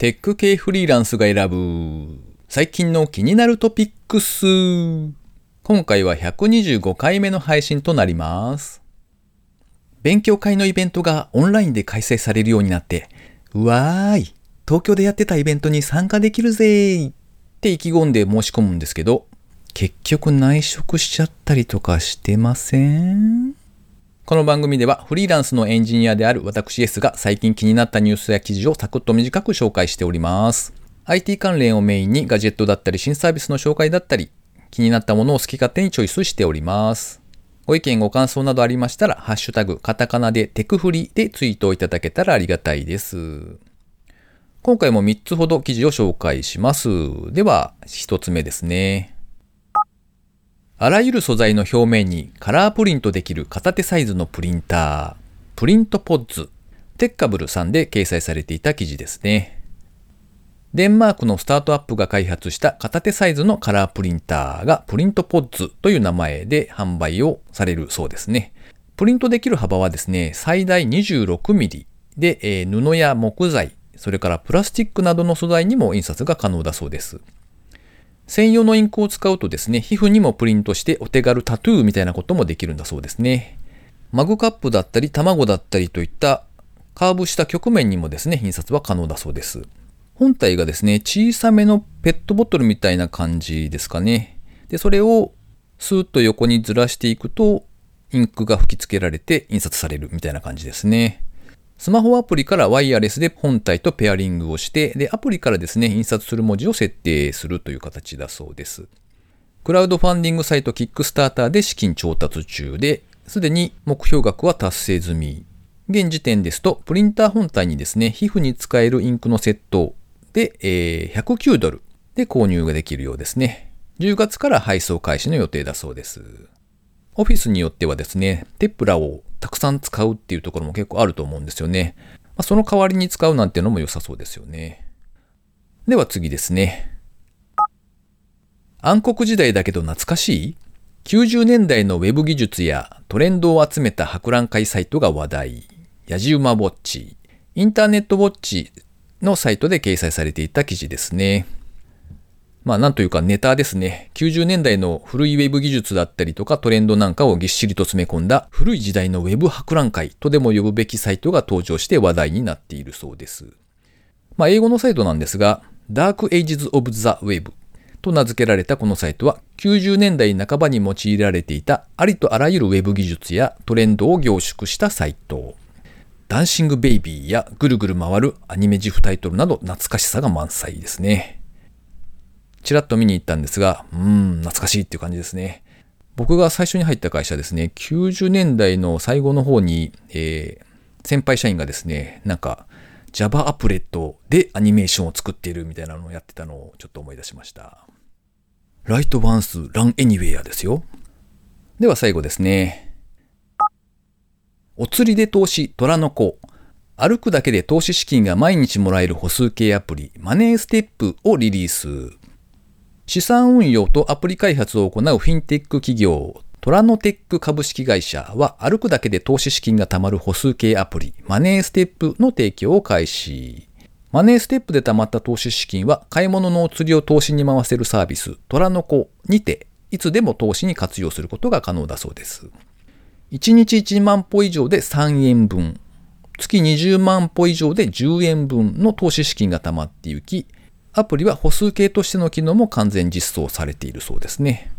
テック系フリーランスが選ぶ最近の気になるトピックス。今回は125回目の配信となります。勉強会のイベントがオンラインで開催されるようになって、うわーい、東京でやってたイベントに参加できるぜーって意気込んで申し込むんですけど、結局内職しちゃったりとかしてません？この番組ではフリーランスのエンジニアである私 S が最近気になったニュースや記事をサクッと短く紹介しております。IT 関連をメインにガジェットだったり新サービスの紹介だったり気になったものを好き勝手にチョイスしております。ご意見ご感想などありましたら、ハッシュタグカタカナでテクフリでツイートをいただけたらありがたいです。今回も3つほど記事を紹介します。では、1つ目ですね。あらゆる素材の表面にカラープリントできる片手サイズのプリンター、プリントポッズ、テッカブルさんで掲載されていた記事ですね。デンマークのスタートアップが開発した片手サイズのカラープリンターがプリントポッズという名前で販売をされるそうですね。プリントできる幅はですね、最大 26mm で、えー布や木材、それからプラスチックなどの素材にも印刷が可能だそうです。専用のインクを使うとですね、皮膚にもプリントしてお手軽タトゥーみたいなこともできるんだそうですね。マグカップだったり卵だったりといったカーブした曲面にもですね、印刷は可能だそうです。本体がですね、小さめのペットボトルみたいな感じですかね。で、それをスーッと横にずらしていくと、インクが吹き付けられて印刷されるみたいな感じですね。スマホアプリからワイヤレスで本体とペアリングをして、で、アプリからですね、印刷する文字を設定するという形だそうです。クラウドファンディングサイトキックスターターで資金調達中で、すでに目標額は達成済み。現時点ですと、プリンター本体にですね、皮膚に使えるインクのセットで、えー109ドルで購入ができるようですね。10月から配送開始の予定だそうです。オフィスによってはですね、テプラをたくさん使うっていうところも結構あると思うんですよね。まあ、その代わりに使うなんていうのも良さそうですよね。では次ですね。暗黒時代だけど懐かしい ?90 年代のウェブ技術やトレンドを集めた博覧会サイトが話題。やじ馬ウォッチ。インターネットウォッチのサイトで掲載されていた記事ですね。まあなんというかネタですね。90年代の古いウェブ技術だったりとかトレンドなんかをぎっしりと詰め込んだ古い時代のウェブ博覧会とでも呼ぶべきサイトが登場して話題になっているそうです。まあ英語のサイトなんですが、Dark Ages of the Web と名付けられたこのサイトは90年代半ばに用いられていたありとあらゆるウェブ技術やトレンドを凝縮したサイト。ダンシングベイビーやぐるぐる回るアニメジフタイトルなど懐かしさが満載ですね。ちらっと見に行ったんですが、うーん、懐かしいっていう感じですね。僕が最初に入った会社ですね、90年代の最後の方に、えー先輩社員がですね、なんか Java アプレットでアニメーションを作っているみたいなのをやってたのをちょっと思い出しました。ライトワンスランエニウェアですよ。では最後ですね。お釣りで投資虎の子。歩くだけで投資資金が毎日もらえる歩数計アプリマネーステップをリリース。資産運用とアプリ開発を行うフィンテック企業トラノテック株式会社は歩くだけで投資資金が貯まる歩数計アプリマネーステップの提供を開始。マネーステップで貯まった投資資金は買い物のお釣りを投資に回せるサービストラノコにていつでも投資に活用することが可能だそうです。1日1万歩以上で3円分、月20万歩以上で10円分の投資資金が貯まっていき、アプリは歩数計としての機能も完全実装されているそうですね。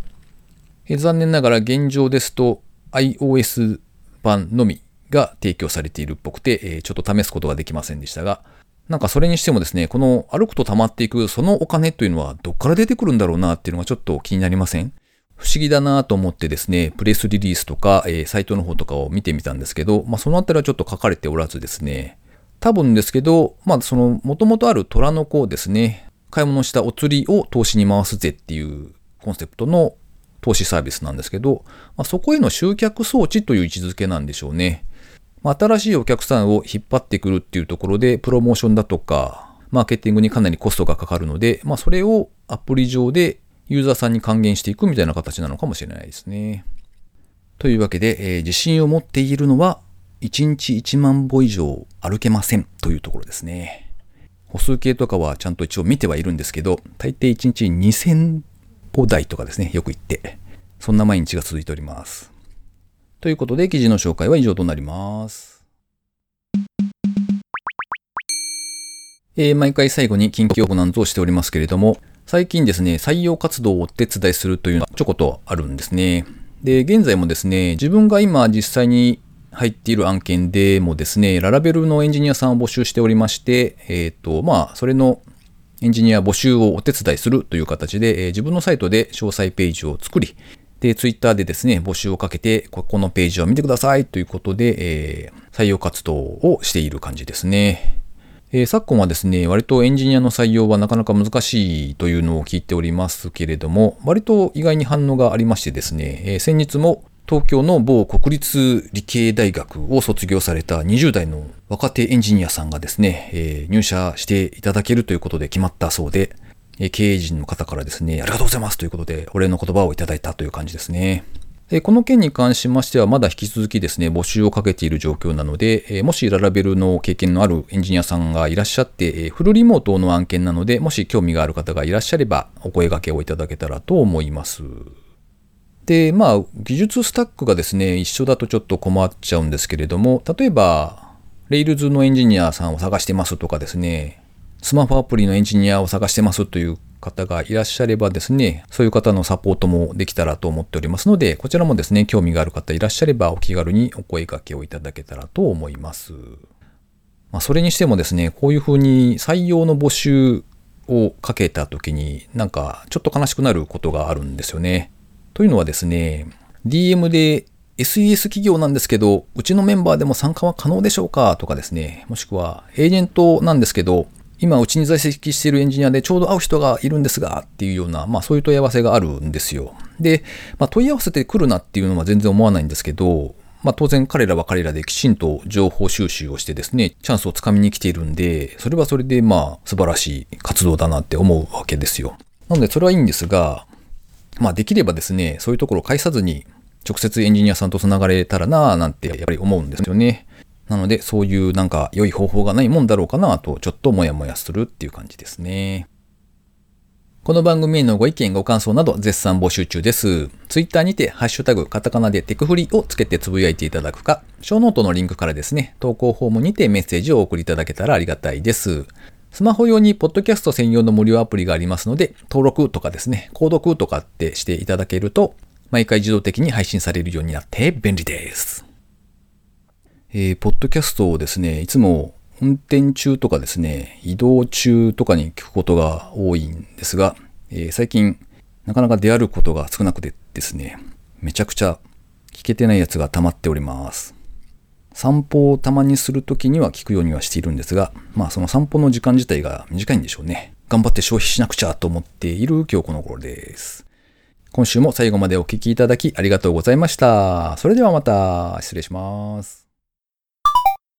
残念ながら現状ですと iOS 版のみが提供されているっぽくて、ちょっと試すことができませんでしたが、なんかそれにしてもですね、この歩くと溜まっていくそのお金というのはどっから出てくるんだろうなっていうのがちょっと気になりません？不思議だなと思ってですね、プレスリリースとか、えーサイトの方とかを見てみたんですけど、まあ、そのあたりはちょっと書かれておらずですね、多分ですけど、まあ、その、もともとある虎の子をですね、買い物したお釣りを投資に回すぜっていうコンセプトの投資サービスなんですけど、まあ、そこへの集客装置という位置づけなんでしょうね。まあ、新しいお客さんを引っ張ってくるっていうところで、プロモーションだとか、マーケティングにかなりコストがかかるので、まあ、それをアプリ上でユーザーさんに還元していくみたいな形なのかもしれないですね。というわけで、えー自信を持っているのは、1日1万歩以上歩けませんというところですね。歩数計とかはちゃんと一応見てはいるんですけど、大抵1日2000歩台とかですね、よく言って、そんな毎日が続いております。ということで、記事の紹介は以上となります。えー、毎回最後に近況報なんぞをしておりますけれども、最近ですね、採用活動をお手伝いするというのはちょこっとあるんですね。で、現在もですね、自分が今実際に入っている案件でもですね、ララベルのエンジニアさんを募集しておりまして、えっ、ー、と、まあ、それのエンジニア募集をお手伝いするという形で、えー、自分のサイトで詳細ページを作り、で、ツイッターでですね、募集をかけて、ここのページを見てくださいということで、えー、採用活動をしている感じですね。えー、昨今はですね、割とエンジニアの採用はなかなか難しいというのを聞いておりますけれども、割と意外に反応がありましてですね、えー、先日も東京の某国立理系大学を卒業された20代の若手エンジニアさんがですね、えー、入社していただけるということで決まったそうで、え経営陣の方からですね、ありがとうございますということで、お礼の言葉をいただいたという感じですね。この件に関しましては、まだ引き続きですね、募集をかけている状況なので、もしララベルの経験のあるエンジニアさんがいらっしゃって、フルリモートの案件なので、もし興味がある方がいらっしゃれば、お声掛けをいただけたらと思います。で、まあ、技術スタックがですね、一緒だとちょっと困っちゃうんですけれども、例えば、Rails のエンジニアさんを探してますとかですね、スマホアプリのエンジニアを探してますという方がいらっしゃればですね、そういう方のサポートもできたらと思っておりますので、こちらもですね、興味がある方いらっしゃればお気軽にお声掛けをいただけたらと思います。まあ、それにしてもですね、こういうふうに採用の募集をかけた時になんかちょっと悲しくなることがあるんですよね。というのはですね、DM で SES 企業なんですけど、うちのメンバーでも参加は可能でしょうか？とかですね、もしくはエージェントなんですけど、今うちに在籍しているエンジニアでちょうど会う人がいるんですがっていうような、まあそういう問い合わせがあるんですよ。で、まあ問い合わせてくるなっていうのは全然思わないんですけど、まあ当然彼らは彼らできちんと情報収集をしてですね、チャンスをつかみに来ているんで、それはそれでまあ素晴らしい活動だなって思うわけですよ。なのでそれはいいんですが、まあできればですね、そういうところを介さずに直接エンジニアさんと繋がれたらなぁなんてやっぱり思うんですよね。なので、そういうなんか良い方法がないもんだろうかなと、ちょっともやもやするっていう感じですね。この番組へのご意見、ご感想など絶賛募集中です。ツイッターにて、ハッシュタグ、カタカナでテクフリをつけてつぶやいていただくか、ショーノートのリンクからですね、投稿フォームにてメッセージをお送りいただけたらありがたいです。スマホ用にポッドキャスト専用の無料アプリがありますので、登録とかですね、購読とかってしていただけると、毎回自動的に配信されるようになって便利です。えー、ポッドキャストをですね、いつも運転中とかですね、移動中とかに聞くことが多いんですが、えー、最近なかなか出会うことが少なくてですね、めちゃくちゃ聞けてないやつが溜まっております。散歩をたまにするときには聞くようにはしているんですが、まあその散歩の時間自体が短いんでしょうね。頑張って消費しなくちゃと思っている今日この頃です。今週も最後までお聴きいただきありがとうございました。それではまた失礼します。